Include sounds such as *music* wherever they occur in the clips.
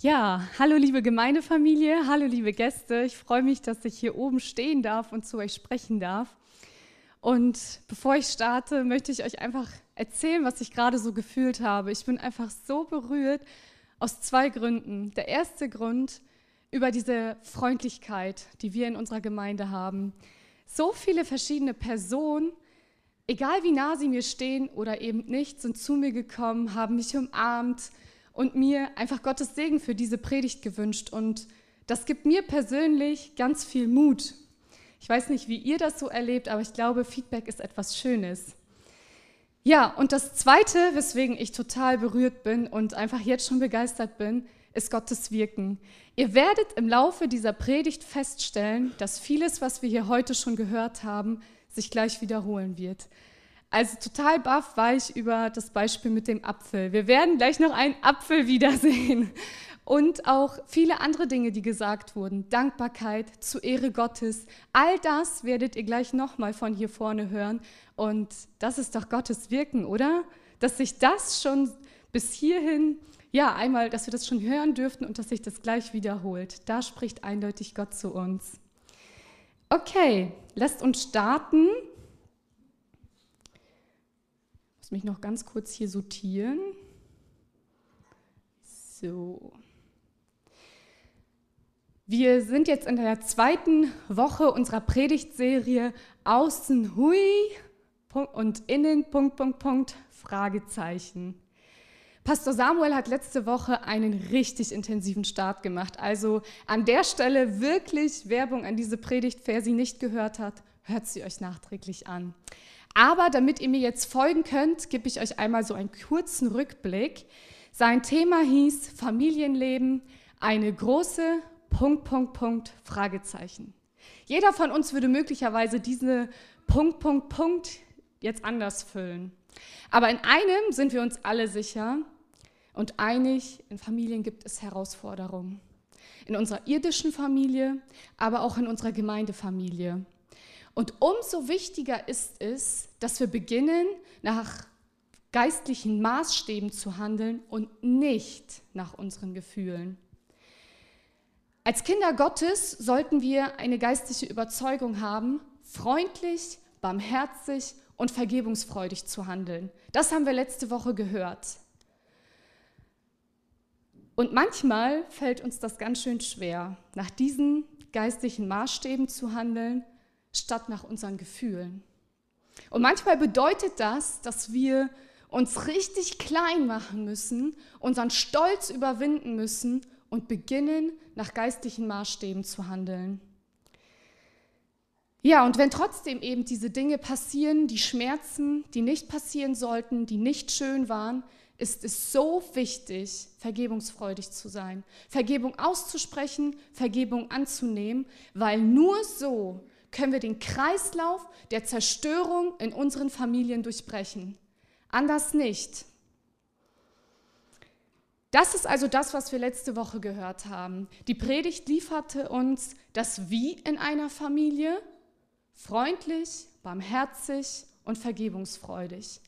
Ja, hallo liebe Gemeindefamilie, hallo liebe Gäste. Ich freue mich, dass ich hier oben stehen darf und zu euch sprechen darf. Und bevor ich starte, möchte ich euch einfach erzählen, was ich gerade so gefühlt habe. Ich bin einfach so berührt aus zwei Gründen. Der erste Grund über diese Freundlichkeit, die wir in unserer Gemeinde haben. So viele verschiedene Personen, egal wie nah sie mir stehen oder eben nicht, sind zu mir gekommen, haben mich umarmt, und mir einfach Gottes Segen für diese Predigt gewünscht. Und das gibt mir persönlich ganz viel Mut. Ich weiß nicht, wie ihr das so erlebt, aber ich glaube, Feedback ist etwas Schönes. Ja, und das Zweite, weswegen ich total berührt bin und einfach jetzt schon begeistert bin, ist Gottes Wirken. Ihr werdet im Laufe dieser Predigt feststellen, dass vieles, was wir hier heute schon gehört haben, sich gleich wiederholen wird. Also total baff war ich über das Beispiel mit dem Apfel. Wir werden gleich noch einen Apfel wiedersehen. Und auch viele andere Dinge, die gesagt wurden. Dankbarkeit zu Ehre Gottes. All das werdet ihr gleich nochmal von hier vorne hören. Und das ist doch Gottes Wirken, oder? Dass sich das schon bis hierhin, ja, einmal, dass wir das schon hören dürften und dass sich das gleich wiederholt. Da spricht eindeutig Gott zu uns. Okay, lasst uns starten muss mich noch ganz kurz hier sortieren. So. Wir sind jetzt in der zweiten Woche unserer Predigtserie Außen Hui und Innen Punkt, Punkt, Punkt, Fragezeichen. Pastor Samuel hat letzte Woche einen richtig intensiven Start gemacht. Also an der Stelle wirklich Werbung an diese Predigt. Wer sie nicht gehört hat, hört sie euch nachträglich an. Aber damit ihr mir jetzt folgen könnt, gebe ich euch einmal so einen kurzen Rückblick. Sein Thema hieß Familienleben, eine große Punkt, Punkt, Punkt, Fragezeichen. Jeder von uns würde möglicherweise diese Punkt, Punkt, Punkt jetzt anders füllen. Aber in einem sind wir uns alle sicher und einig, in Familien gibt es Herausforderungen. In unserer irdischen Familie, aber auch in unserer Gemeindefamilie. Und umso wichtiger ist es, dass wir beginnen, nach geistlichen Maßstäben zu handeln und nicht nach unseren Gefühlen. Als Kinder Gottes sollten wir eine geistliche Überzeugung haben, freundlich, barmherzig und vergebungsfreudig zu handeln. Das haben wir letzte Woche gehört. Und manchmal fällt uns das ganz schön schwer, nach diesen geistlichen Maßstäben zu handeln statt nach unseren Gefühlen. Und manchmal bedeutet das, dass wir uns richtig klein machen müssen, unseren Stolz überwinden müssen und beginnen, nach geistlichen Maßstäben zu handeln. Ja, und wenn trotzdem eben diese Dinge passieren, die Schmerzen, die nicht passieren sollten, die nicht schön waren, ist es so wichtig, vergebungsfreudig zu sein, Vergebung auszusprechen, Vergebung anzunehmen, weil nur so können wir den Kreislauf der Zerstörung in unseren Familien durchbrechen. Anders nicht. Das ist also das, was wir letzte Woche gehört haben. Die Predigt lieferte uns das Wie in einer Familie, freundlich, barmherzig und vergebungsfreudig.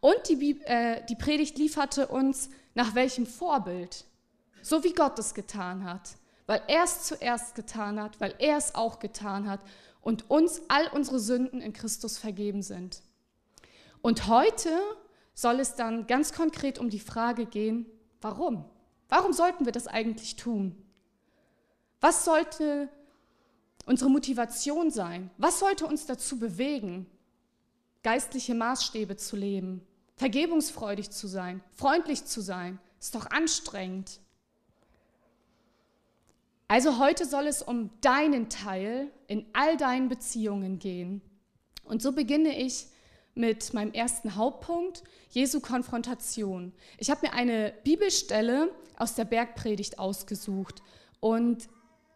Und die, äh, die Predigt lieferte uns nach welchem Vorbild, so wie Gott es getan hat, weil er es zuerst getan hat, weil er es auch getan hat und uns all unsere Sünden in Christus vergeben sind. Und heute soll es dann ganz konkret um die Frage gehen, warum? Warum sollten wir das eigentlich tun? Was sollte unsere Motivation sein? Was sollte uns dazu bewegen, geistliche Maßstäbe zu leben, vergebungsfreudig zu sein, freundlich zu sein? Ist doch anstrengend. Also heute soll es um deinen Teil in all deinen Beziehungen gehen. Und so beginne ich mit meinem ersten Hauptpunkt, Jesu Konfrontation. Ich habe mir eine Bibelstelle aus der Bergpredigt ausgesucht Und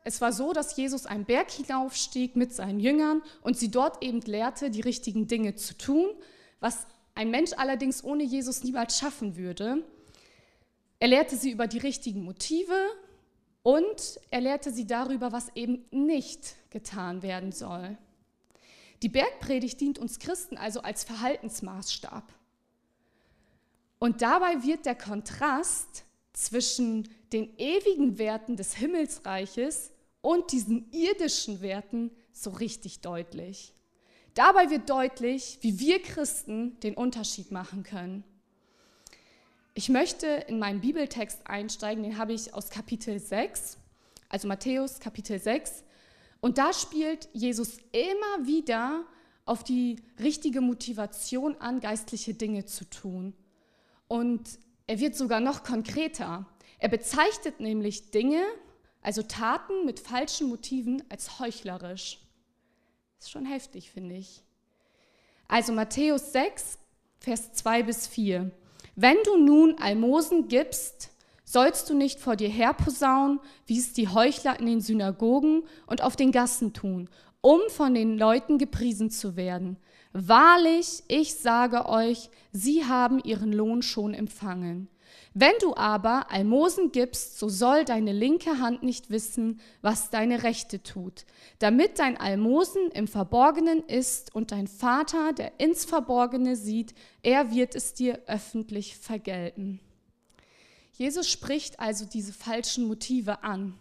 es war so, dass Jesus einen Berg hinaufstieg mit seinen Jüngern und sie dort eben lehrte, die richtigen Dinge zu tun, was ein Mensch allerdings ohne Jesus niemals schaffen würde. Er lehrte sie über die richtigen Motive und er lehrte sie darüber, was eben nicht getan werden soll. Die Bergpredigt dient uns Christen also als Verhaltensmaßstab. Und dabei wird der Kontrast zwischen den ewigen Werten des Himmelsreiches und diesen irdischen Werten so richtig deutlich. Dabei wird deutlich, wie wir Christen den Unterschied machen können. Ich möchte in meinen Bibeltext einsteigen, den habe ich aus Kapitel 6, also Matthäus Kapitel 6. Und da spielt Jesus immer wieder auf die richtige Motivation an, geistliche Dinge zu tun. Und er wird sogar noch konkreter. Er bezeichnet nämlich Dinge, also Taten mit falschen Motiven, als heuchlerisch. Das ist schon heftig, finde ich. Also Matthäus 6, Vers 2 bis 4. Wenn du nun Almosen gibst, sollst du nicht vor dir herposaunen, wie es die Heuchler in den Synagogen und auf den Gassen tun, um von den Leuten gepriesen zu werden. Wahrlich, ich sage euch, sie haben ihren Lohn schon empfangen. Wenn du aber Almosen gibst, so soll deine linke Hand nicht wissen, was deine rechte tut, damit dein Almosen im Verborgenen ist und dein Vater, der ins Verborgene sieht, er wird es dir öffentlich vergelten. Jesus spricht also diese falschen Motive an,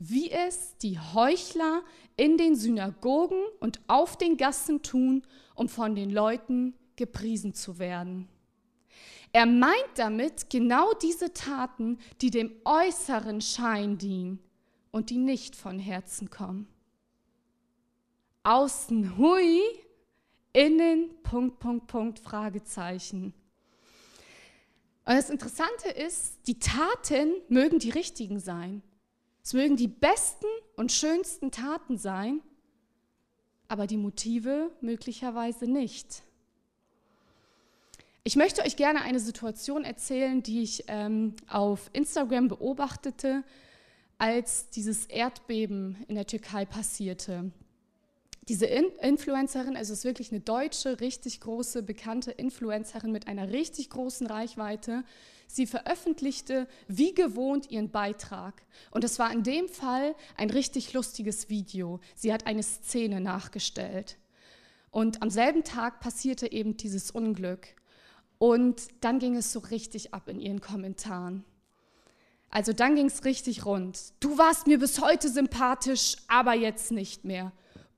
wie es die Heuchler in den Synagogen und auf den Gassen tun, um von den Leuten gepriesen zu werden. Er meint damit genau diese Taten, die dem äußeren Schein dienen und die nicht von Herzen kommen. Außen hui, innen Punkt, Punkt, Punkt, Fragezeichen. Und das Interessante ist, die Taten mögen die richtigen sein. Es mögen die besten und schönsten Taten sein, aber die Motive möglicherweise nicht. Ich möchte euch gerne eine Situation erzählen, die ich ähm, auf Instagram beobachtete, als dieses Erdbeben in der Türkei passierte. Diese In Influencerin, also ist wirklich eine deutsche, richtig große, bekannte Influencerin mit einer richtig großen Reichweite. Sie veröffentlichte wie gewohnt ihren Beitrag. Und es war in dem Fall ein richtig lustiges Video. Sie hat eine Szene nachgestellt. Und am selben Tag passierte eben dieses Unglück. Und dann ging es so richtig ab in ihren Kommentaren. Also dann ging es richtig rund. Du warst mir bis heute sympathisch, aber jetzt nicht mehr.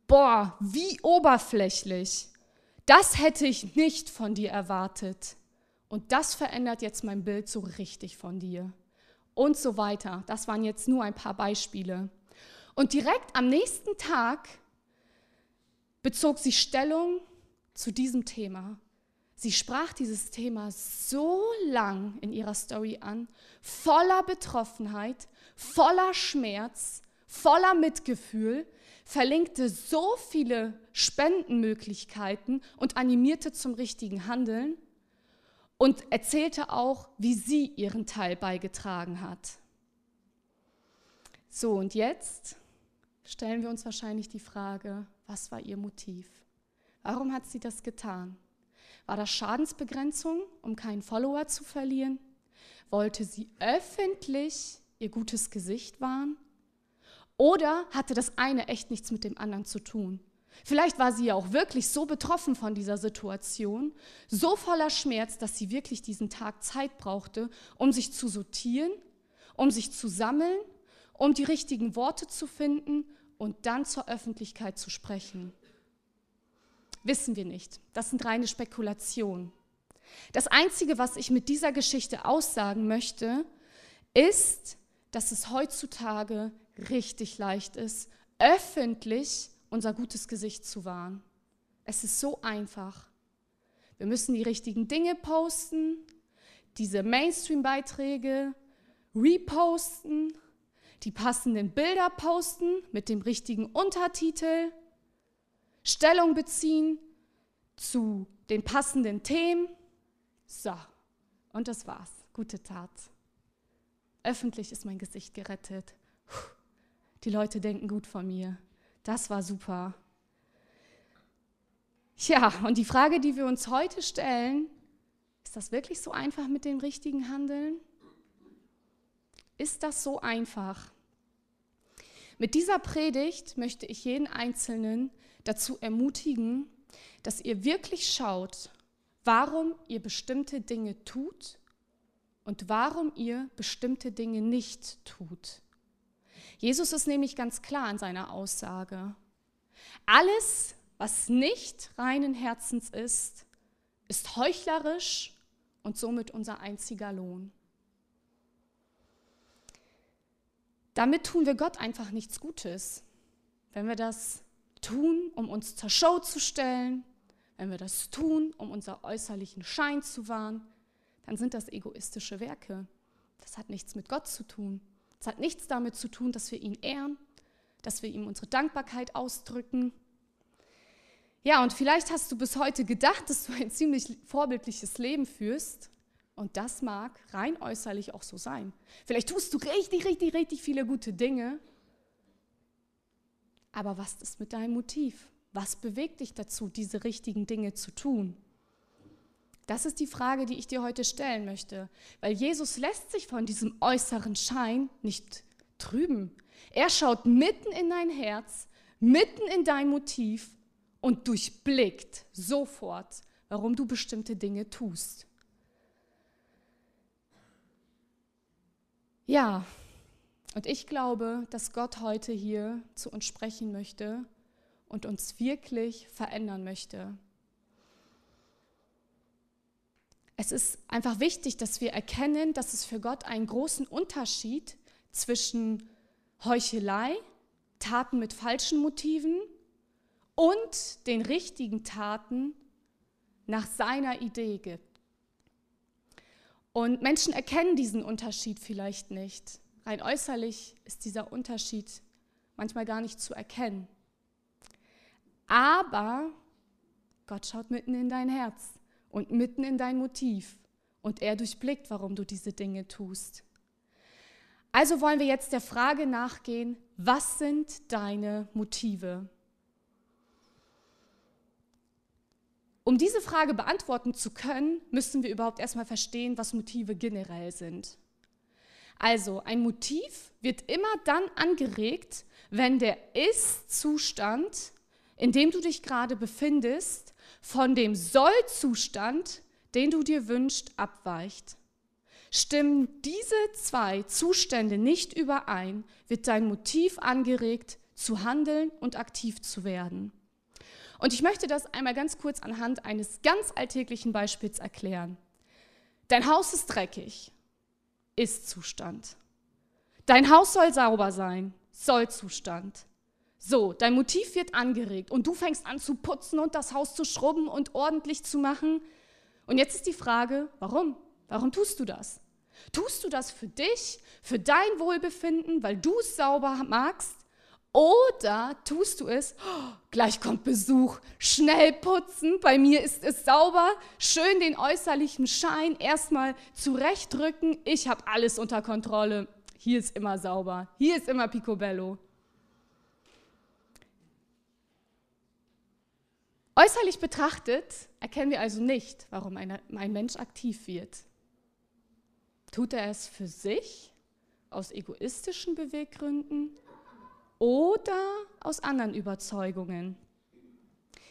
Boah, wie oberflächlich. Das hätte ich nicht von dir erwartet. Und das verändert jetzt mein Bild so richtig von dir. Und so weiter. Das waren jetzt nur ein paar Beispiele. Und direkt am nächsten Tag bezog sie Stellung zu diesem Thema Sie sprach dieses Thema so lang in ihrer Story an, voller Betroffenheit, voller Schmerz, voller Mitgefühl, verlinkte so viele Spendenmöglichkeiten und animierte zum richtigen Handeln und erzählte auch, wie sie ihren Teil beigetragen hat. So, und jetzt stellen wir uns wahrscheinlich die Frage, was war ihr Motiv? Warum hat sie das getan? War das Schadensbegrenzung, um keinen Follower zu verlieren? Wollte sie öffentlich ihr gutes Gesicht wahren? Oder hatte das eine echt nichts mit dem anderen zu tun? Vielleicht war sie ja auch wirklich so betroffen von dieser Situation, so voller Schmerz, dass sie wirklich diesen Tag Zeit brauchte, um sich zu sortieren, um sich zu sammeln, um die richtigen Worte zu finden und dann zur Öffentlichkeit zu sprechen. Wissen wir nicht. Das sind reine Spekulationen. Das Einzige, was ich mit dieser Geschichte aussagen möchte, ist, dass es heutzutage richtig leicht ist, öffentlich unser gutes Gesicht zu wahren. Es ist so einfach. Wir müssen die richtigen Dinge posten, diese Mainstream-Beiträge reposten, die passenden Bilder posten mit dem richtigen Untertitel Stellung beziehen zu den passenden Themen. So, und das war's. Gute Tat. Öffentlich ist mein Gesicht gerettet. die Leute denken gut von mir. Das war super. Ja, und die Frage, die wir uns heute stellen, ist das wirklich so einfach mit dem richtigen Handeln? Ist das so einfach? Mit dieser Predigt möchte ich jeden Einzelnen dazu ermutigen, dass ihr wirklich schaut, warum ihr bestimmte Dinge tut und warum ihr bestimmte Dinge nicht tut. Jesus ist nämlich ganz klar in seiner Aussage. Alles, was nicht reinen Herzens ist, ist heuchlerisch und somit unser einziger Lohn. Damit tun wir Gott einfach nichts Gutes. Wenn wir das tun, um uns zur Show zu stellen, wenn wir das tun, um unser äußerlichen Schein zu wahren, dann sind das egoistische Werke. Das hat nichts mit Gott zu tun. Es hat nichts damit zu tun, dass wir ihn ehren, dass wir ihm unsere Dankbarkeit ausdrücken. Ja, und vielleicht hast du bis heute gedacht, dass du ein ziemlich vorbildliches Leben führst. Und das mag rein äußerlich auch so sein. Vielleicht tust du richtig, richtig, richtig viele gute Dinge. Aber was ist mit deinem Motiv? Was bewegt dich dazu, diese richtigen Dinge zu tun? Das ist die Frage, die ich dir heute stellen möchte, weil Jesus lässt sich von diesem äußeren Schein nicht trüben. Er schaut mitten in dein Herz, mitten in dein Motiv und durchblickt sofort, warum du bestimmte Dinge tust. Ja, und ich glaube, dass Gott heute hier zu uns sprechen möchte und uns wirklich verändern möchte. Es ist einfach wichtig, dass wir erkennen, dass es für Gott einen großen Unterschied zwischen Heuchelei, Taten mit falschen Motiven und den richtigen Taten nach seiner Idee gibt. Und Menschen erkennen diesen Unterschied vielleicht nicht. Rein äußerlich ist dieser Unterschied manchmal gar nicht zu erkennen. Aber Gott schaut mitten in dein Herz und mitten in dein Motiv. Und er durchblickt, warum du diese Dinge tust. Also wollen wir jetzt der Frage nachgehen, was sind deine Motive? Um diese Frage beantworten zu können, müssen wir überhaupt erstmal verstehen, was Motive generell sind. Also ein Motiv wird immer dann angeregt, wenn der Ist-Zustand, in dem du dich gerade befindest, von dem Sollzustand, den du dir wünschst, abweicht. Stimmen diese zwei Zustände nicht überein, wird dein Motiv angeregt, zu handeln und aktiv zu werden. Und ich möchte das einmal ganz kurz anhand eines ganz alltäglichen Beispiels erklären. Dein Haus ist dreckig, ist Zustand. Dein Haus soll sauber sein, soll Zustand. So, dein Motiv wird angeregt und du fängst an zu putzen und das Haus zu schrubben und ordentlich zu machen. Und jetzt ist die Frage, warum? Warum tust du das? Tust du das für dich, für dein Wohlbefinden, weil du es sauber magst? Oder tust du es, oh, gleich kommt Besuch, schnell putzen, bei mir ist es sauber, schön den äußerlichen Schein erstmal zurechtrücken, ich habe alles unter Kontrolle, hier ist immer sauber, hier ist immer picobello. Äußerlich betrachtet erkennen wir also nicht, warum ein, ein Mensch aktiv wird. Tut er es für sich, aus egoistischen Beweggründen oder aus anderen Überzeugungen?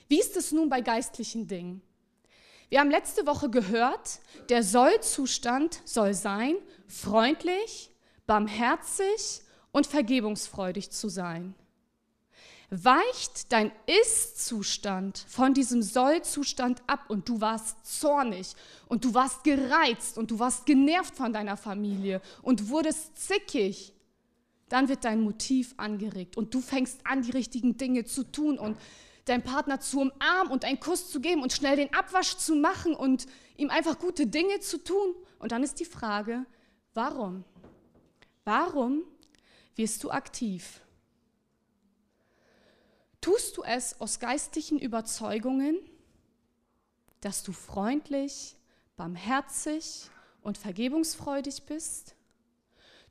Wie ist es nun bei geistlichen Dingen? Wir haben letzte Woche gehört, der Sollzustand soll sein, freundlich, barmherzig und vergebungsfreudig zu sein weicht dein Ist-Zustand von diesem Soll-Zustand ab und du warst zornig und du warst gereizt und du warst genervt von deiner Familie und wurdest zickig, dann wird dein Motiv angeregt und du fängst an, die richtigen Dinge zu tun und deinen Partner zu umarmen und einen Kuss zu geben und schnell den Abwasch zu machen und ihm einfach gute Dinge zu tun. Und dann ist die Frage, warum? Warum wirst du aktiv? Tust du es aus geistlichen Überzeugungen, dass du freundlich, barmherzig und vergebungsfreudig bist?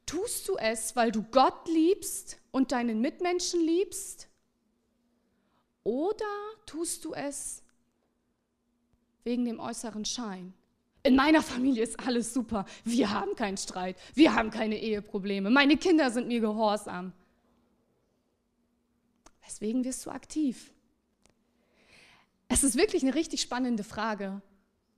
Tust du es, weil du Gott liebst und deinen Mitmenschen liebst? Oder tust du es wegen dem äußeren Schein? In meiner Familie ist alles super. Wir haben keinen Streit. Wir haben keine Eheprobleme. Meine Kinder sind mir gehorsam. Weswegen wirst du aktiv? Es ist wirklich eine richtig spannende Frage.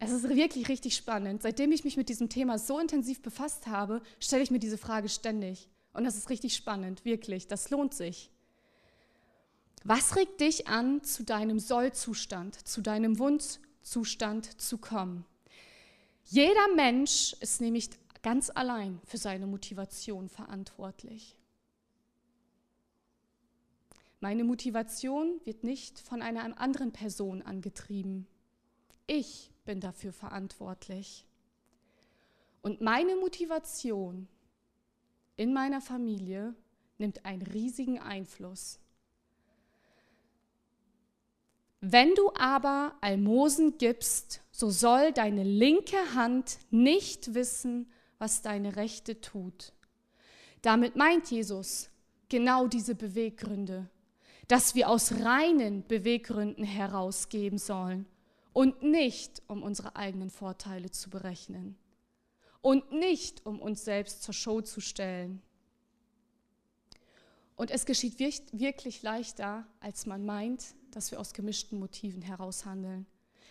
Es ist wirklich richtig spannend. Seitdem ich mich mit diesem Thema so intensiv befasst habe, stelle ich mir diese Frage ständig. Und das ist richtig spannend, wirklich. Das lohnt sich. Was regt dich an, zu deinem Sollzustand, zu deinem Wunschzustand zu kommen? Jeder Mensch ist nämlich ganz allein für seine Motivation verantwortlich. Meine Motivation wird nicht von einer anderen Person angetrieben. Ich bin dafür verantwortlich. Und meine Motivation in meiner Familie nimmt einen riesigen Einfluss. Wenn du aber Almosen gibst, so soll deine linke Hand nicht wissen, was deine rechte tut. Damit meint Jesus genau diese Beweggründe, dass wir aus reinen Beweggründen herausgeben sollen und nicht, um unsere eigenen Vorteile zu berechnen und nicht, um uns selbst zur Show zu stellen. Und es geschieht wirklich leichter, als man meint, dass wir aus gemischten Motiven heraus handeln.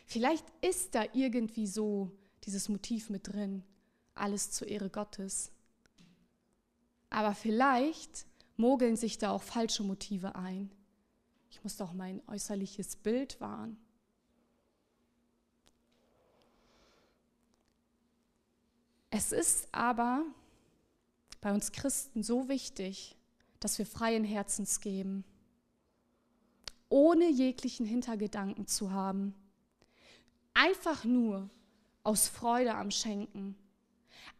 Vielleicht ist da irgendwie so dieses Motiv mit drin, alles zur Ehre Gottes. Aber vielleicht mogeln sich da auch falsche Motive ein. Ich muss doch mein äußerliches Bild wahren. Es ist aber bei uns Christen so wichtig, dass wir freien Herzens geben, ohne jeglichen Hintergedanken zu haben. Einfach nur aus Freude am Schenken.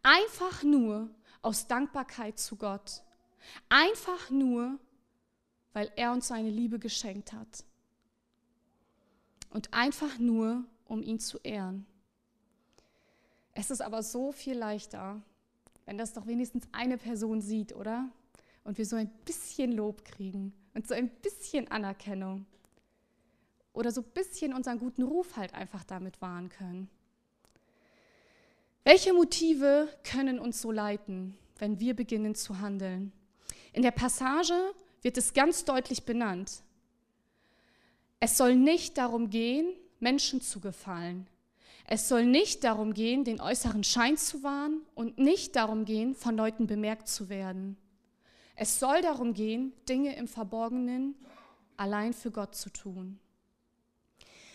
Einfach nur aus Dankbarkeit zu Gott. Einfach nur, weil er uns seine Liebe geschenkt hat. Und einfach nur, um ihn zu ehren. Es ist aber so viel leichter, wenn das doch wenigstens eine Person sieht, oder? Und wir so ein bisschen Lob kriegen und so ein bisschen Anerkennung. Oder so ein bisschen unseren guten Ruf halt einfach damit wahren können. Welche Motive können uns so leiten, wenn wir beginnen zu handeln? In der Passage wird es ganz deutlich benannt. Es soll nicht darum gehen, Menschen zu gefallen. Es soll nicht darum gehen, den äußeren Schein zu wahren und nicht darum gehen, von Leuten bemerkt zu werden. Es soll darum gehen, Dinge im Verborgenen allein für Gott zu tun.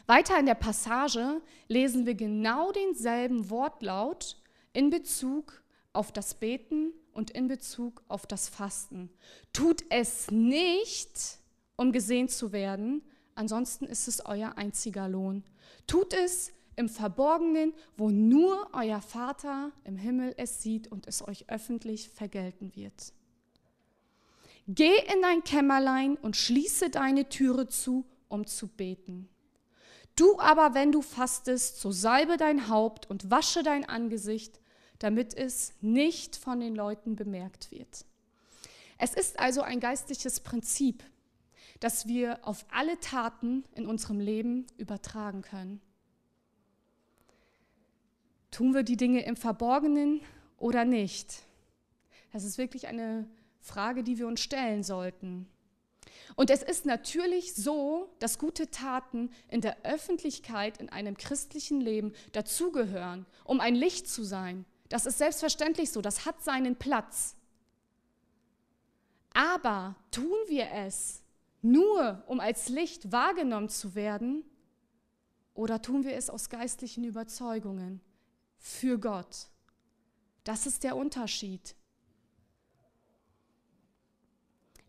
Weiter in der Passage lesen wir genau denselben Wortlaut in Bezug auf das Beten und in Bezug auf das Fasten. Tut es nicht, um gesehen zu werden, ansonsten ist es euer einziger Lohn. Tut es im Verborgenen, wo nur euer Vater im Himmel es sieht und es euch öffentlich vergelten wird. Geh in dein Kämmerlein und schließe deine Türe zu, um zu beten. Du aber, wenn du fastest, so salbe dein Haupt und wasche dein Angesicht, damit es nicht von den Leuten bemerkt wird. Es ist also ein geistliches Prinzip, das wir auf alle Taten in unserem Leben übertragen können. Tun wir die Dinge im Verborgenen oder nicht? Das ist wirklich eine Frage, die wir uns stellen sollten. Und es ist natürlich so, dass gute Taten in der Öffentlichkeit in einem christlichen Leben dazugehören, um ein Licht zu sein. Das ist selbstverständlich so, das hat seinen Platz. Aber tun wir es nur, um als Licht wahrgenommen zu werden, oder tun wir es aus geistlichen Überzeugungen? Für Gott. Das ist der Unterschied.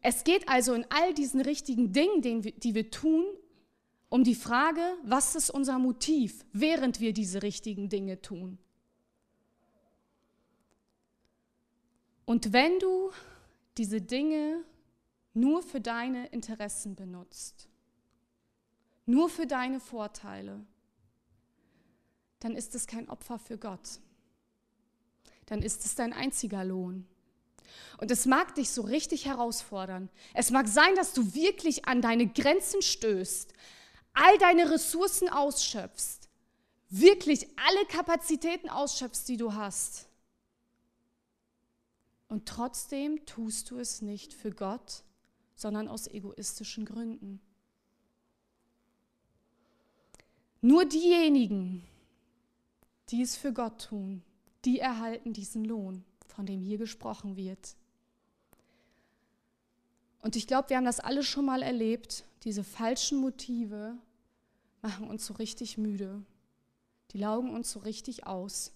Es geht also in all diesen richtigen Dingen, die wir tun, um die Frage, was ist unser Motiv, während wir diese richtigen Dinge tun. Und wenn du diese Dinge nur für deine Interessen benutzt, nur für deine Vorteile, dann ist es kein Opfer für Gott. Dann ist es dein einziger Lohn. Und es mag dich so richtig herausfordern. Es mag sein, dass du wirklich an deine Grenzen stößt, all deine Ressourcen ausschöpfst, wirklich alle Kapazitäten ausschöpfst, die du hast. Und trotzdem tust du es nicht für Gott, sondern aus egoistischen Gründen. Nur diejenigen, die es für Gott tun, die erhalten diesen Lohn, von dem hier gesprochen wird. Und ich glaube, wir haben das alle schon mal erlebt. Diese falschen Motive machen uns so richtig müde. Die laugen uns so richtig aus.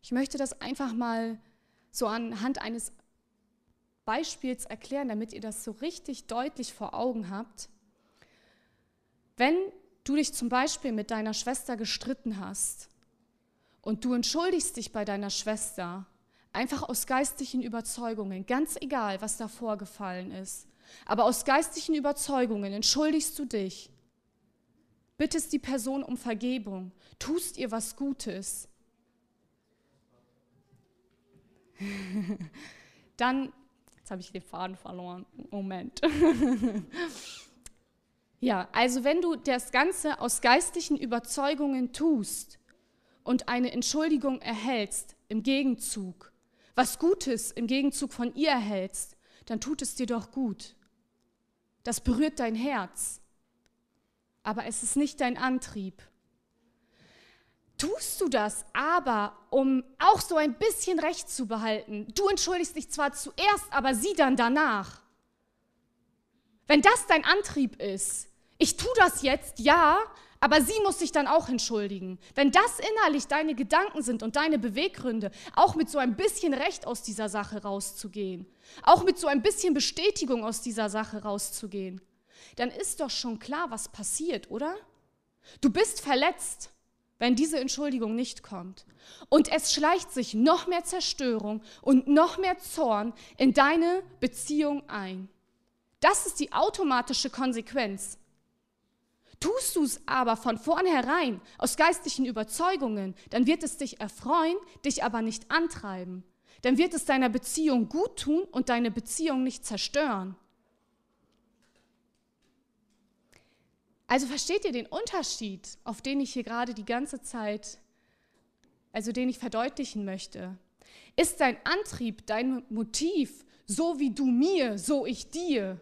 Ich möchte das einfach mal so anhand eines Beispiels erklären, damit ihr das so richtig deutlich vor Augen habt. Wenn du dich zum Beispiel mit deiner Schwester gestritten hast und du entschuldigst dich bei deiner Schwester, einfach aus geistlichen Überzeugungen, ganz egal, was da vorgefallen ist, aber aus geistlichen Überzeugungen entschuldigst du dich, bittest die Person um Vergebung, tust ihr was Gutes, *laughs* dann, jetzt habe ich den Faden verloren, Moment. *laughs* Ja, also wenn du das Ganze aus geistlichen Überzeugungen tust und eine Entschuldigung erhältst im Gegenzug, was Gutes im Gegenzug von ihr erhältst, dann tut es dir doch gut. Das berührt dein Herz, aber es ist nicht dein Antrieb. Tust du das aber, um auch so ein bisschen Recht zu behalten? Du entschuldigst dich zwar zuerst, aber sie dann danach. Wenn das dein Antrieb ist, ich tue das jetzt, ja, aber sie muss sich dann auch entschuldigen. Wenn das innerlich deine Gedanken sind und deine Beweggründe, auch mit so ein bisschen Recht aus dieser Sache rauszugehen, auch mit so ein bisschen Bestätigung aus dieser Sache rauszugehen, dann ist doch schon klar, was passiert, oder? Du bist verletzt, wenn diese Entschuldigung nicht kommt. Und es schleicht sich noch mehr Zerstörung und noch mehr Zorn in deine Beziehung ein. Das ist die automatische Konsequenz Tust du es aber von vornherein aus geistlichen Überzeugungen, dann wird es dich erfreuen, dich aber nicht antreiben. Dann wird es deiner Beziehung gut tun und deine Beziehung nicht zerstören. Also versteht ihr den Unterschied, auf den ich hier gerade die ganze Zeit, also den ich verdeutlichen möchte? Ist dein Antrieb, dein Motiv, so wie du mir, so ich dir?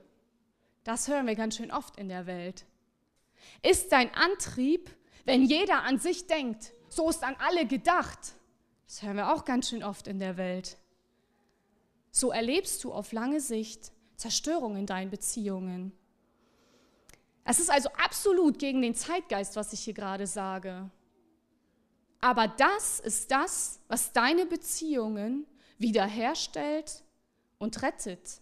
Das hören wir ganz schön oft in der Welt. Ist dein Antrieb, wenn jeder an sich denkt, so ist an alle gedacht? Das hören wir auch ganz schön oft in der Welt. So erlebst du auf lange Sicht Zerstörung in deinen Beziehungen. Es ist also absolut gegen den Zeitgeist, was ich hier gerade sage. Aber das ist das, was deine Beziehungen wiederherstellt und rettet.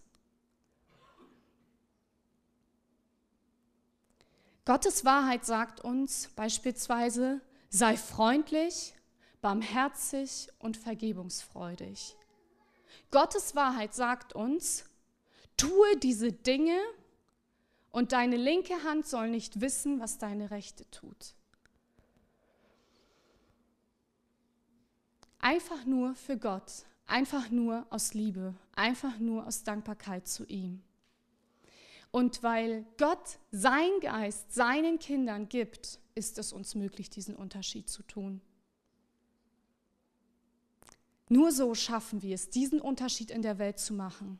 Gottes Wahrheit sagt uns beispielsweise, sei freundlich, barmherzig und vergebungsfreudig. Gottes Wahrheit sagt uns, tue diese Dinge und deine linke Hand soll nicht wissen, was deine rechte tut. Einfach nur für Gott, einfach nur aus Liebe, einfach nur aus Dankbarkeit zu ihm. Und weil Gott sein Geist seinen Kindern gibt, ist es uns möglich, diesen Unterschied zu tun. Nur so schaffen wir es, diesen Unterschied in der Welt zu machen.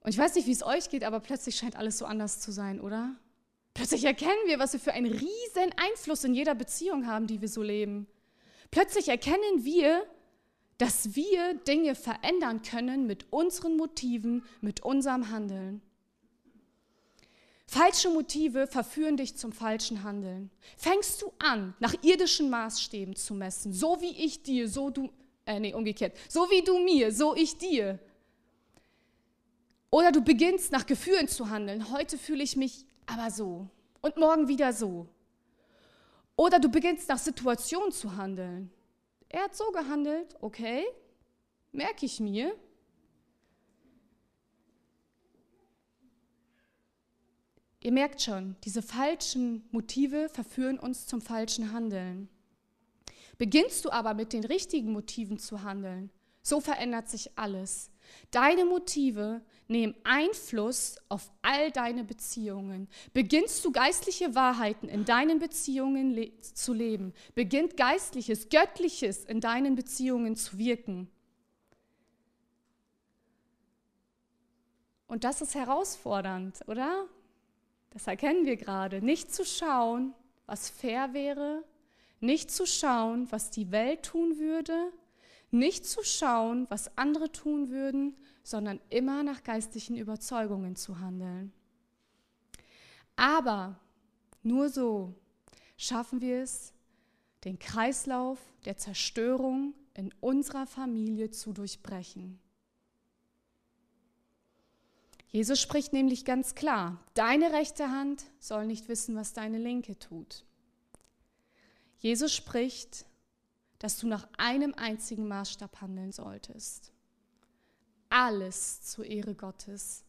Und ich weiß nicht, wie es euch geht, aber plötzlich scheint alles so anders zu sein, oder? Plötzlich erkennen wir, was wir für einen riesen Einfluss in jeder Beziehung haben, die wir so leben. Plötzlich erkennen wir, dass wir Dinge verändern können mit unseren Motiven, mit unserem Handeln. Falsche Motive verführen dich zum falschen Handeln. Fängst du an, nach irdischen Maßstäben zu messen, so wie ich dir, so du, äh, nee, umgekehrt, so wie du mir, so ich dir. Oder du beginnst nach Gefühlen zu handeln. Heute fühle ich mich aber so und morgen wieder so. Oder du beginnst nach Situationen zu handeln. Er hat so gehandelt, okay, merke ich mir. Ihr merkt schon, diese falschen Motive verführen uns zum falschen Handeln. Beginnst du aber mit den richtigen Motiven zu handeln, So verändert sich alles. Deine Motive nehmen Einfluss auf all deine Beziehungen. Beginnst du geistliche Wahrheiten in deinen Beziehungen le zu leben, beginnt geistliches, göttliches in deinen Beziehungen zu wirken. Und das ist herausfordernd, oder? Das erkennen wir gerade. Nicht zu schauen, was fair wäre, nicht zu schauen, was die Welt tun würde, nicht zu schauen, was andere tun würden, sondern immer nach geistlichen Überzeugungen zu handeln. Aber nur so schaffen wir es, den Kreislauf der Zerstörung in unserer Familie zu durchbrechen. Jesus spricht nämlich ganz klar, deine rechte Hand soll nicht wissen, was deine linke tut. Jesus spricht, dass du nach einem einzigen Maßstab handeln solltest. Alles zur Ehre Gottes.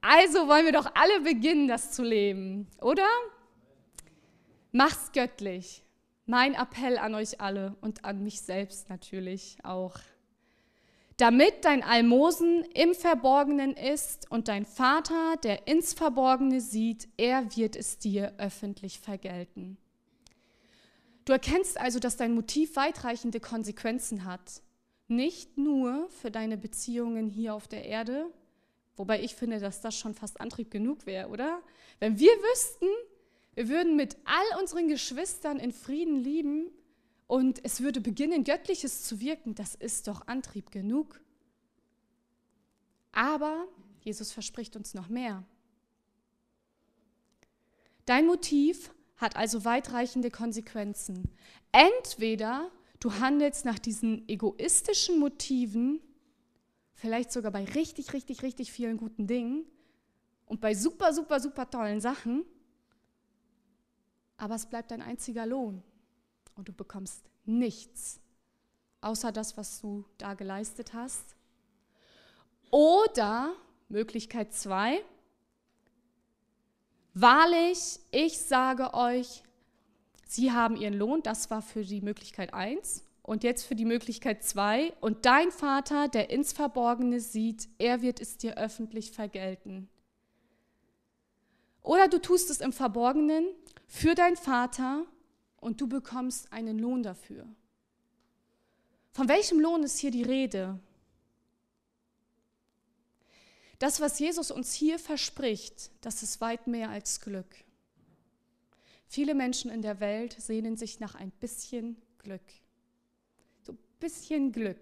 Also wollen wir doch alle beginnen, das zu leben, oder? Mach's göttlich. Mein Appell an euch alle und an mich selbst natürlich auch damit dein Almosen im Verborgenen ist und dein Vater, der ins Verborgene sieht, er wird es dir öffentlich vergelten. Du erkennst also, dass dein Motiv weitreichende Konsequenzen hat. Nicht nur für deine Beziehungen hier auf der Erde, wobei ich finde, dass das schon fast Antrieb genug wäre, oder? Wenn wir wüssten, wir würden mit all unseren Geschwistern in Frieden lieben, und es würde beginnen, Göttliches zu wirken, das ist doch Antrieb genug. Aber Jesus verspricht uns noch mehr. Dein Motiv hat also weitreichende Konsequenzen. Entweder du handelst nach diesen egoistischen Motiven, vielleicht sogar bei richtig, richtig, richtig vielen guten Dingen und bei super, super, super tollen Sachen, aber es bleibt dein einziger Lohn und du bekommst nichts, außer das, was du da geleistet hast. Oder Möglichkeit zwei, wahrlich, ich sage euch, sie haben ihren Lohn, das war für die Möglichkeit eins. Und jetzt für die Möglichkeit zwei, und dein Vater, der ins Verborgene sieht, er wird es dir öffentlich vergelten. Oder du tust es im Verborgenen für dein Vater und du bekommst einen Lohn dafür. Von welchem Lohn ist hier die Rede? Das, was Jesus uns hier verspricht, das ist weit mehr als Glück. Viele Menschen in der Welt sehnen sich nach ein bisschen Glück. So ein bisschen Glück.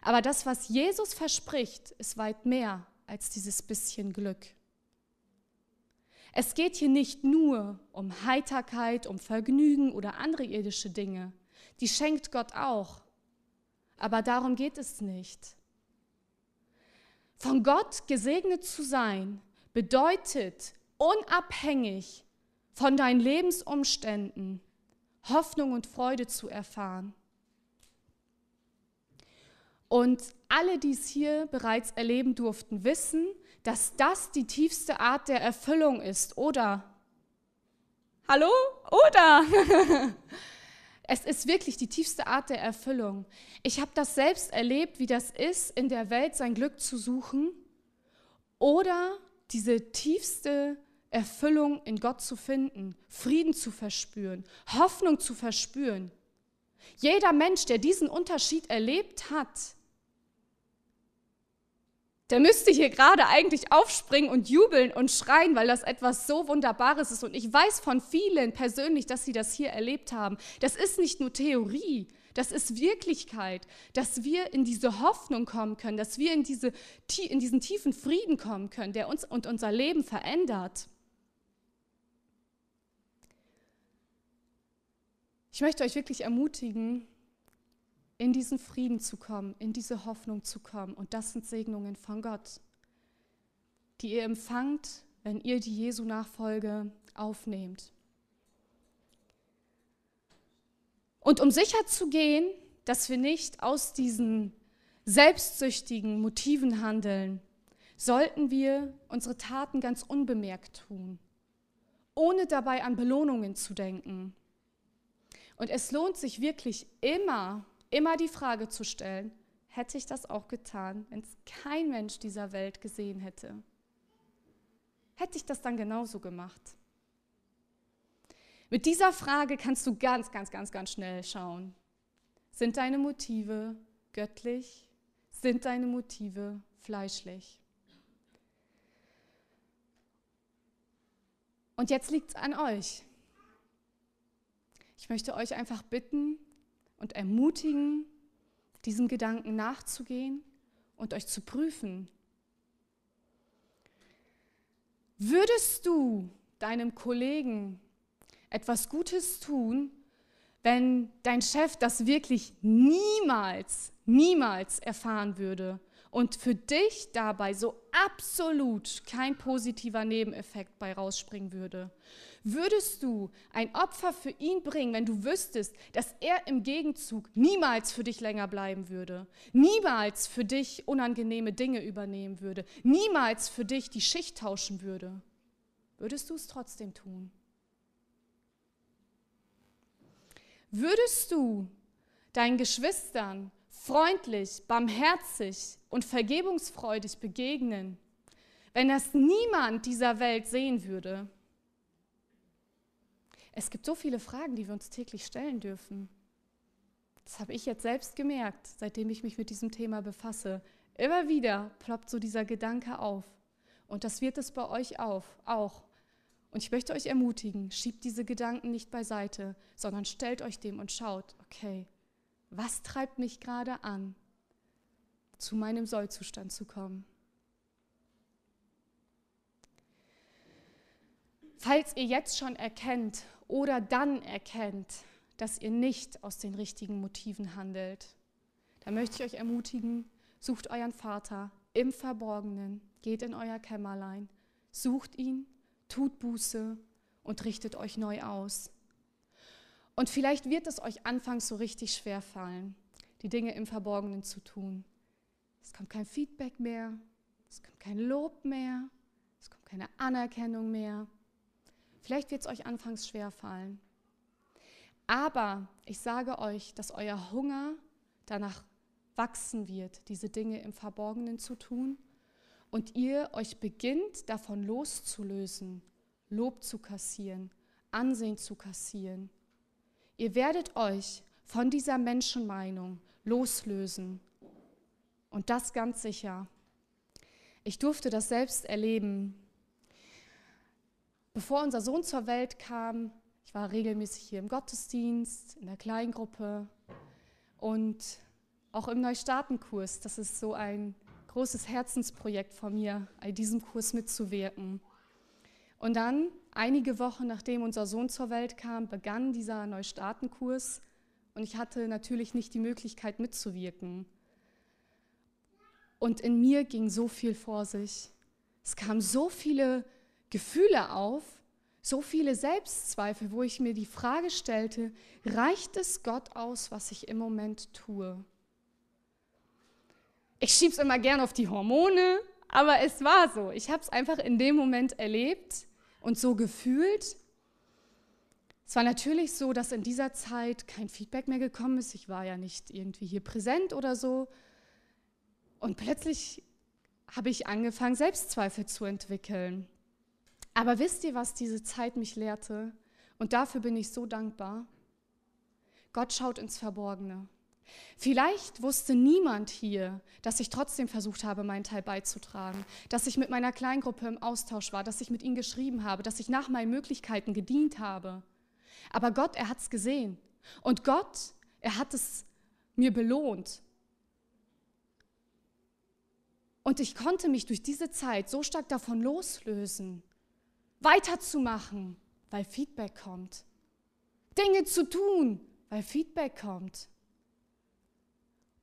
Aber das, was Jesus verspricht, ist weit mehr als dieses bisschen Glück. Es geht hier nicht nur um Heiterkeit, um Vergnügen oder andere irdische Dinge. Die schenkt Gott auch. Aber darum geht es nicht. Von Gott gesegnet zu sein bedeutet unabhängig von deinen Lebensumständen Hoffnung und Freude zu erfahren. Und alle, die es hier bereits erleben durften, wissen, dass das die tiefste Art der Erfüllung ist, oder? Hallo? Oder? *laughs* es ist wirklich die tiefste Art der Erfüllung. Ich habe das selbst erlebt, wie das ist, in der Welt sein Glück zu suchen oder diese tiefste Erfüllung in Gott zu finden, Frieden zu verspüren, Hoffnung zu verspüren. Jeder Mensch, der diesen Unterschied erlebt hat, der müsste hier gerade eigentlich aufspringen und jubeln und schreien, weil das etwas so Wunderbares ist. Und ich weiß von vielen persönlich, dass sie das hier erlebt haben. Das ist nicht nur Theorie, das ist Wirklichkeit, dass wir in diese Hoffnung kommen können, dass wir in, diese, in diesen tiefen Frieden kommen können, der uns und unser Leben verändert. Ich möchte euch wirklich ermutigen, in diesen Frieden zu kommen, in diese Hoffnung zu kommen. Und das sind Segnungen von Gott, die ihr empfangt, wenn ihr die Jesu-Nachfolge aufnehmt. Und um sicher zu gehen, dass wir nicht aus diesen selbstsüchtigen Motiven handeln, sollten wir unsere Taten ganz unbemerkt tun, ohne dabei an Belohnungen zu denken. Und es lohnt sich wirklich immer, immer die Frage zu stellen, hätte ich das auch getan, wenn es kein Mensch dieser Welt gesehen hätte? Hätte ich das dann genauso gemacht? Mit dieser Frage kannst du ganz, ganz, ganz, ganz schnell schauen. Sind deine Motive göttlich? Sind deine Motive fleischlich? Und jetzt liegt es an euch. Ich möchte euch einfach bitten und ermutigen, diesem Gedanken nachzugehen und euch zu prüfen. Würdest du deinem Kollegen etwas Gutes tun, wenn dein Chef das wirklich niemals, niemals erfahren würde und für dich dabei so absolut kein positiver Nebeneffekt bei rausspringen würde? Würdest du ein Opfer für ihn bringen, wenn du wüsstest, dass er im Gegenzug niemals für dich länger bleiben würde, niemals für dich unangenehme Dinge übernehmen würde, niemals für dich die Schicht tauschen würde? Würdest du es trotzdem tun? Würdest du deinen Geschwistern freundlich, barmherzig und vergebungsfreudig begegnen, wenn das niemand dieser Welt sehen würde? Es gibt so viele Fragen, die wir uns täglich stellen dürfen. Das habe ich jetzt selbst gemerkt, seitdem ich mich mit diesem Thema befasse. Immer wieder ploppt so dieser Gedanke auf. Und das wird es bei euch auf, auch. Und ich möchte euch ermutigen, schiebt diese Gedanken nicht beiseite, sondern stellt euch dem und schaut, okay, was treibt mich gerade an, zu meinem Sollzustand zu kommen? Falls ihr jetzt schon erkennt oder dann erkennt, dass ihr nicht aus den richtigen Motiven handelt, dann möchte ich euch ermutigen, sucht euren Vater im Verborgenen, geht in euer Kämmerlein, sucht ihn tut Buße und richtet euch neu aus. Und vielleicht wird es euch anfangs so richtig schwer fallen, die Dinge im Verborgenen zu tun. Es kommt kein Feedback mehr, es kommt kein Lob mehr, es kommt keine Anerkennung mehr. Vielleicht wird es euch anfangs schwer fallen. Aber ich sage euch, dass euer Hunger danach wachsen wird, diese Dinge im Verborgenen zu tun und ihr euch beginnt davon loszulösen, Lob zu kassieren, Ansehen zu kassieren. Ihr werdet euch von dieser Menschenmeinung loslösen. Und das ganz sicher. Ich durfte das selbst erleben. Bevor unser Sohn zur Welt kam, ich war regelmäßig hier im Gottesdienst, in der Kleingruppe und auch im Neustartenkurs. Das ist so ein großes Herzensprojekt von mir, bei diesem Kurs mitzuwirken. Und dann, einige Wochen nachdem unser Sohn zur Welt kam, begann dieser Neustartenkurs und ich hatte natürlich nicht die Möglichkeit mitzuwirken. Und in mir ging so viel vor sich. Es kamen so viele Gefühle auf, so viele Selbstzweifel, wo ich mir die Frage stellte, reicht es Gott aus, was ich im Moment tue? Ich schiebe es immer gern auf die Hormone, aber es war so. Ich habe es einfach in dem Moment erlebt und so gefühlt. Es war natürlich so, dass in dieser Zeit kein Feedback mehr gekommen ist. Ich war ja nicht irgendwie hier präsent oder so. Und plötzlich habe ich angefangen, Selbstzweifel zu entwickeln. Aber wisst ihr, was diese Zeit mich lehrte? Und dafür bin ich so dankbar. Gott schaut ins Verborgene. Vielleicht wusste niemand hier, dass ich trotzdem versucht habe, meinen Teil beizutragen, dass ich mit meiner Kleingruppe im Austausch war, dass ich mit ihnen geschrieben habe, dass ich nach meinen Möglichkeiten gedient habe. Aber Gott, er hat es gesehen. Und Gott, er hat es mir belohnt. Und ich konnte mich durch diese Zeit so stark davon loslösen, weiterzumachen, weil Feedback kommt. Dinge zu tun, weil Feedback kommt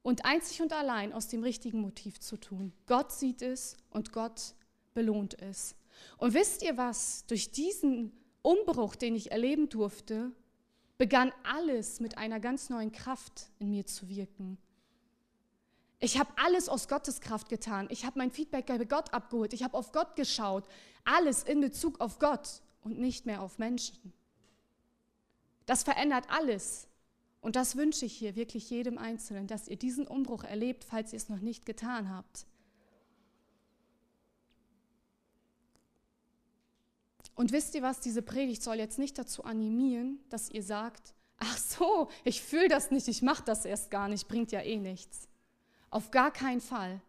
und einzig und allein aus dem richtigen Motiv zu tun. Gott sieht es und Gott belohnt es. Und wisst ihr was? Durch diesen Umbruch, den ich erleben durfte, begann alles mit einer ganz neuen Kraft in mir zu wirken. Ich habe alles aus Gottes Kraft getan. Ich habe mein Feedback bei Gott abgeholt. Ich habe auf Gott geschaut. Alles in Bezug auf Gott und nicht mehr auf Menschen. Das verändert alles. Und das wünsche ich hier wirklich jedem Einzelnen, dass ihr diesen Umbruch erlebt, falls ihr es noch nicht getan habt. Und wisst ihr was, diese Predigt soll jetzt nicht dazu animieren, dass ihr sagt, ach so, ich fühle das nicht, ich mache das erst gar nicht, bringt ja eh nichts. Auf gar keinen Fall.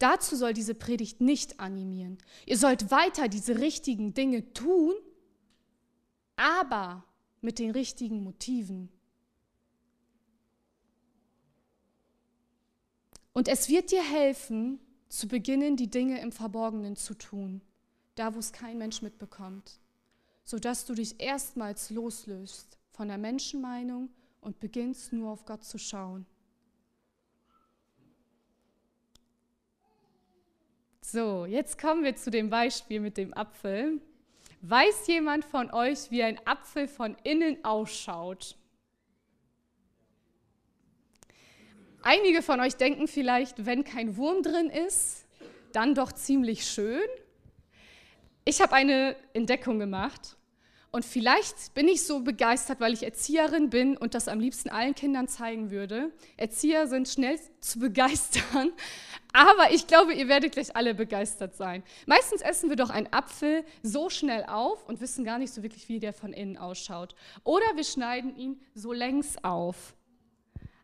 Dazu soll diese Predigt nicht animieren. Ihr sollt weiter diese richtigen Dinge tun, aber mit den richtigen Motiven. Und es wird dir helfen, zu beginnen, die Dinge im Verborgenen zu tun, da wo es kein Mensch mitbekommt, sodass du dich erstmals loslöst von der Menschenmeinung und beginnst nur auf Gott zu schauen. So, jetzt kommen wir zu dem Beispiel mit dem Apfel. Weiß jemand von euch, wie ein Apfel von innen ausschaut? Einige von euch denken vielleicht, wenn kein Wurm drin ist, dann doch ziemlich schön. Ich habe eine Entdeckung gemacht und vielleicht bin ich so begeistert, weil ich Erzieherin bin und das am liebsten allen Kindern zeigen würde. Erzieher sind schnell zu begeistern, *laughs* aber ich glaube, ihr werdet gleich alle begeistert sein. Meistens essen wir doch einen Apfel so schnell auf und wissen gar nicht so wirklich, wie der von innen ausschaut. Oder wir schneiden ihn so längs auf.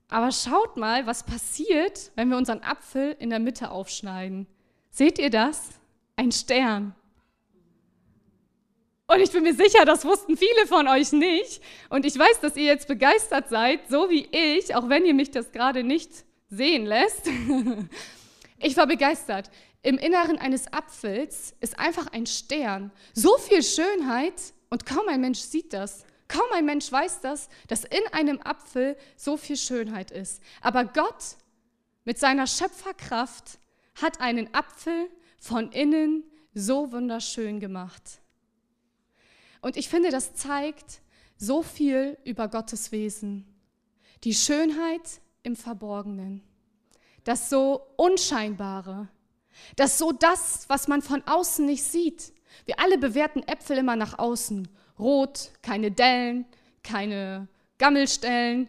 Aber schaut mal, was passiert, wenn wir unseren Apfel in der Mitte aufschneiden. Seht ihr das? Ein Stern. Und ich bin mir sicher, das wussten viele von euch nicht. Und ich weiß, dass ihr jetzt begeistert seid, so wie ich, auch wenn ihr mich das gerade nicht sehen lässt. *laughs* Ich war begeistert. Im Inneren eines Apfels ist einfach ein Stern. So viel Schönheit und kaum ein Mensch sieht das. Kaum ein Mensch weiß das, dass in einem Apfel so viel Schönheit ist. Aber Gott mit seiner Schöpferkraft hat einen Apfel von innen so wunderschön gemacht. Und ich finde, das zeigt so viel über Gottes Wesen. Die Schönheit im Verborgenen das so Unscheinbare, das so das, was man von außen nicht sieht. Wir alle bewerten Äpfel immer nach außen. Rot, keine Dellen, keine Gammelstellen.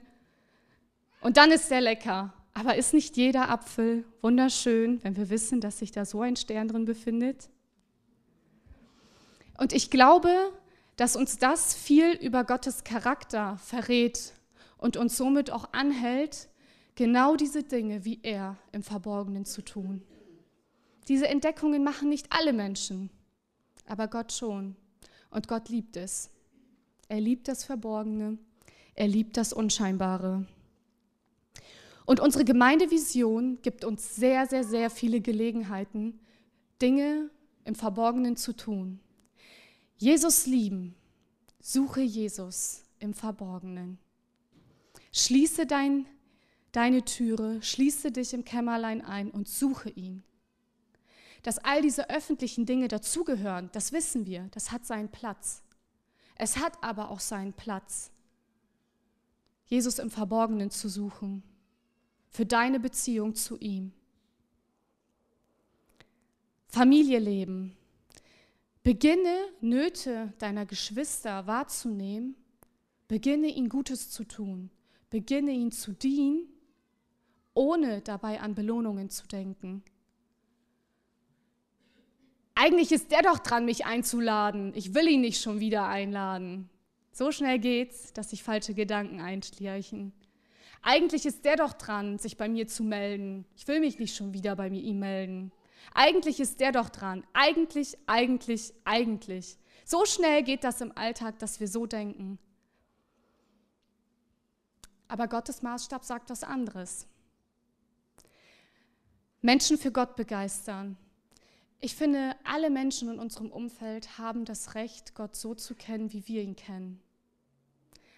Und dann ist er lecker. Aber ist nicht jeder Apfel wunderschön, wenn wir wissen, dass sich da so ein Stern drin befindet? Und ich glaube, dass uns das viel über Gottes Charakter verrät und uns somit auch anhält, genau diese Dinge wie er im Verborgenen zu tun. Diese Entdeckungen machen nicht alle Menschen, aber Gott schon. Und Gott liebt es. Er liebt das Verborgene, er liebt das Unscheinbare. Und unsere Gemeindevision gibt uns sehr, sehr, sehr viele Gelegenheiten, Dinge im Verborgenen zu tun. Jesus lieben, suche Jesus im Verborgenen. Schließe dein deine Türe, schließe dich im Kämmerlein ein und suche ihn. Dass all diese öffentlichen Dinge dazugehören, das wissen wir, das hat seinen Platz. Es hat aber auch seinen Platz, Jesus im Verborgenen zu suchen, für deine Beziehung zu ihm. Familieleben. Beginne Nöte deiner Geschwister wahrzunehmen, beginne ihnen Gutes zu tun, beginne ihnen zu dienen ohne dabei an Belohnungen zu denken. Eigentlich ist der doch dran, mich einzuladen. Ich will ihn nicht schon wieder einladen. So schnell geht's, dass sich falsche Gedanken einschleichen. Eigentlich ist der doch dran, sich bei mir zu melden. Ich will mich nicht schon wieder bei mir ihm melden. Eigentlich ist der doch dran. Eigentlich, eigentlich, eigentlich. So schnell geht das im Alltag, dass wir so denken. Aber Gottes Maßstab sagt was anderes. Menschen für Gott begeistern. Ich finde, alle Menschen in unserem Umfeld haben das Recht, Gott so zu kennen, wie wir ihn kennen.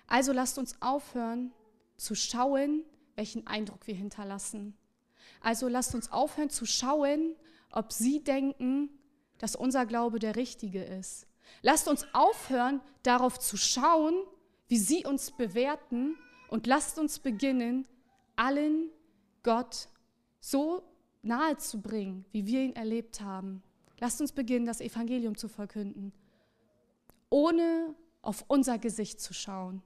Also lasst uns aufhören zu schauen, welchen Eindruck wir hinterlassen. Also lasst uns aufhören zu schauen, ob sie denken, dass unser Glaube der richtige ist. Lasst uns aufhören, darauf zu schauen, wie sie uns bewerten und lasst uns beginnen, allen Gott so nahe zu bringen, wie wir ihn erlebt haben. Lasst uns beginnen, das Evangelium zu verkünden, ohne auf unser Gesicht zu schauen.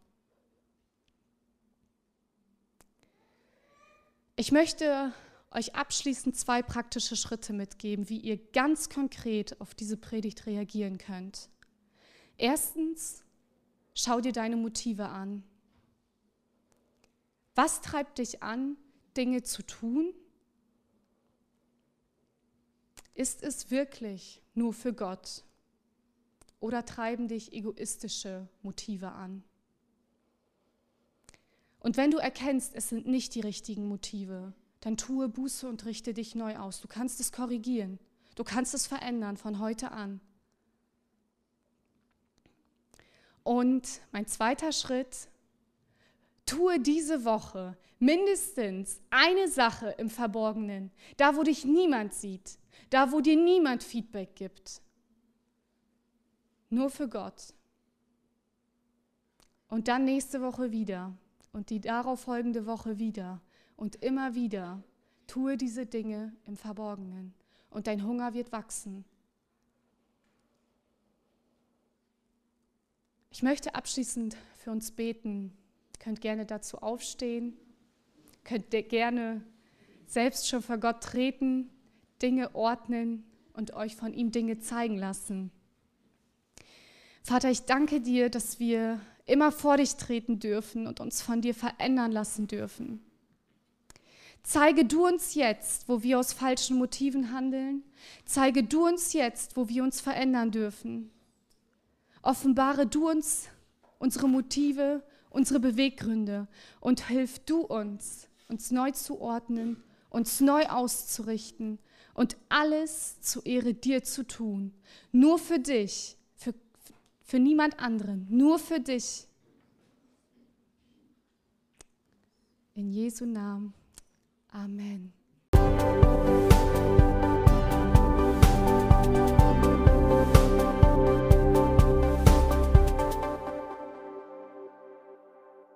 Ich möchte euch abschließend zwei praktische Schritte mitgeben, wie ihr ganz konkret auf diese Predigt reagieren könnt. Erstens, schau dir deine Motive an. Was treibt dich an, Dinge zu tun? Ist es wirklich nur für Gott oder treiben dich egoistische Motive an? Und wenn du erkennst, es sind nicht die richtigen Motive, dann tue Buße und richte dich neu aus. Du kannst es korrigieren. Du kannst es verändern von heute an. Und mein zweiter Schritt, tue diese Woche mindestens eine Sache im Verborgenen, da wo dich niemand sieht, da wo dir niemand Feedback gibt. Nur für Gott. Und dann nächste Woche wieder und die darauf folgende Woche wieder und immer wieder. Tue diese Dinge im Verborgenen und dein Hunger wird wachsen. Ich möchte abschließend für uns beten. Ihr könnt gerne dazu aufstehen, könnt gerne selbst schon vor Gott treten, Dinge ordnen und euch von ihm Dinge zeigen lassen. Vater, ich danke dir, dass wir immer vor dich treten dürfen und uns von dir verändern lassen dürfen. Zeige du uns jetzt, wo wir aus falschen Motiven handeln. Zeige du uns jetzt, wo wir uns verändern dürfen. Offenbare du uns unsere Motive, unsere Beweggründe und hilf du uns, uns neu zu ordnen, uns neu auszurichten und alles zur Ehre dir zu tun. Nur für dich, für, für niemand anderen, nur für dich. In Jesu Namen. Amen.